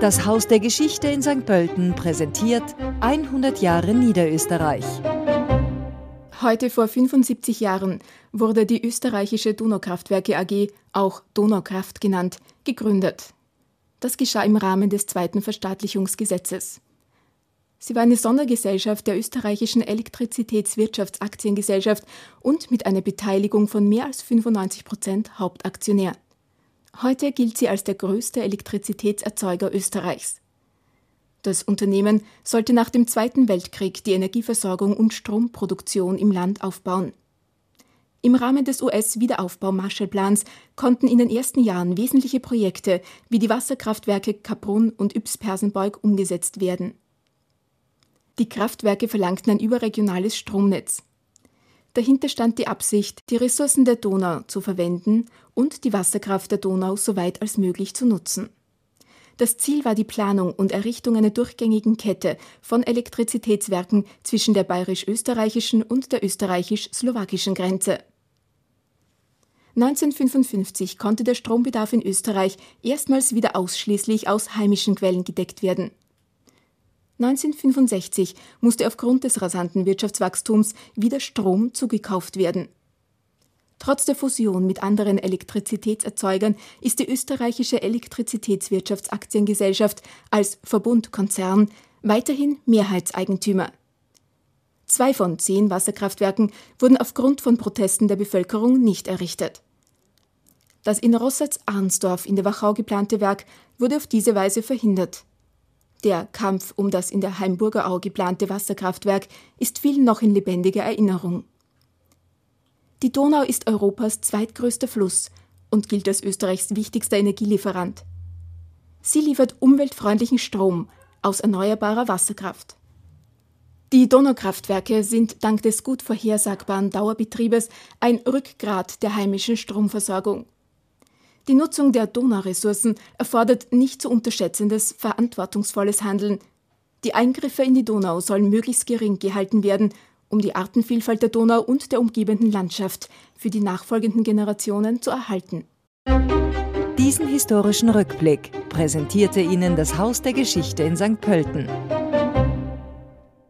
Das Haus der Geschichte in St. Pölten präsentiert 100 Jahre Niederösterreich. Heute vor 75 Jahren wurde die österreichische Donaukraftwerke AG, auch Donaukraft genannt, gegründet. Das geschah im Rahmen des zweiten Verstaatlichungsgesetzes. Sie war eine Sondergesellschaft der österreichischen Elektrizitätswirtschaftsaktiengesellschaft und mit einer Beteiligung von mehr als 95 Prozent Hauptaktionär. Heute gilt sie als der größte Elektrizitätserzeuger Österreichs. Das Unternehmen sollte nach dem Zweiten Weltkrieg die Energieversorgung und Stromproduktion im Land aufbauen. Im Rahmen des US-Wiederaufbau-Marshallplans konnten in den ersten Jahren wesentliche Projekte wie die Wasserkraftwerke Kaprun und Ybbs-Persenbeug umgesetzt werden. Die Kraftwerke verlangten ein überregionales Stromnetz. Dahinter stand die Absicht, die Ressourcen der Donau zu verwenden und die Wasserkraft der Donau so weit als möglich zu nutzen. Das Ziel war die Planung und Errichtung einer durchgängigen Kette von Elektrizitätswerken zwischen der bayerisch-österreichischen und der österreichisch-slowakischen Grenze. 1955 konnte der Strombedarf in Österreich erstmals wieder ausschließlich aus heimischen Quellen gedeckt werden. 1965 musste aufgrund des rasanten Wirtschaftswachstums wieder Strom zugekauft werden. Trotz der Fusion mit anderen Elektrizitätserzeugern ist die österreichische Elektrizitätswirtschaftsaktiengesellschaft als Verbundkonzern weiterhin Mehrheitseigentümer. Zwei von zehn Wasserkraftwerken wurden aufgrund von Protesten der Bevölkerung nicht errichtet. Das in Rossatz-Arnsdorf in der Wachau geplante Werk wurde auf diese Weise verhindert. Der Kampf um das in der Heimburger Au geplante Wasserkraftwerk ist vielen noch in lebendiger Erinnerung. Die Donau ist Europas zweitgrößter Fluss und gilt als Österreichs wichtigster Energielieferant. Sie liefert umweltfreundlichen Strom aus erneuerbarer Wasserkraft. Die Donaukraftwerke sind dank des gut vorhersagbaren Dauerbetriebes ein Rückgrat der heimischen Stromversorgung. Die Nutzung der Donauressourcen erfordert nicht zu unterschätzendes, verantwortungsvolles Handeln. Die Eingriffe in die Donau sollen möglichst gering gehalten werden, um die Artenvielfalt der Donau und der umgebenden Landschaft für die nachfolgenden Generationen zu erhalten. Diesen historischen Rückblick präsentierte Ihnen das Haus der Geschichte in St. Pölten.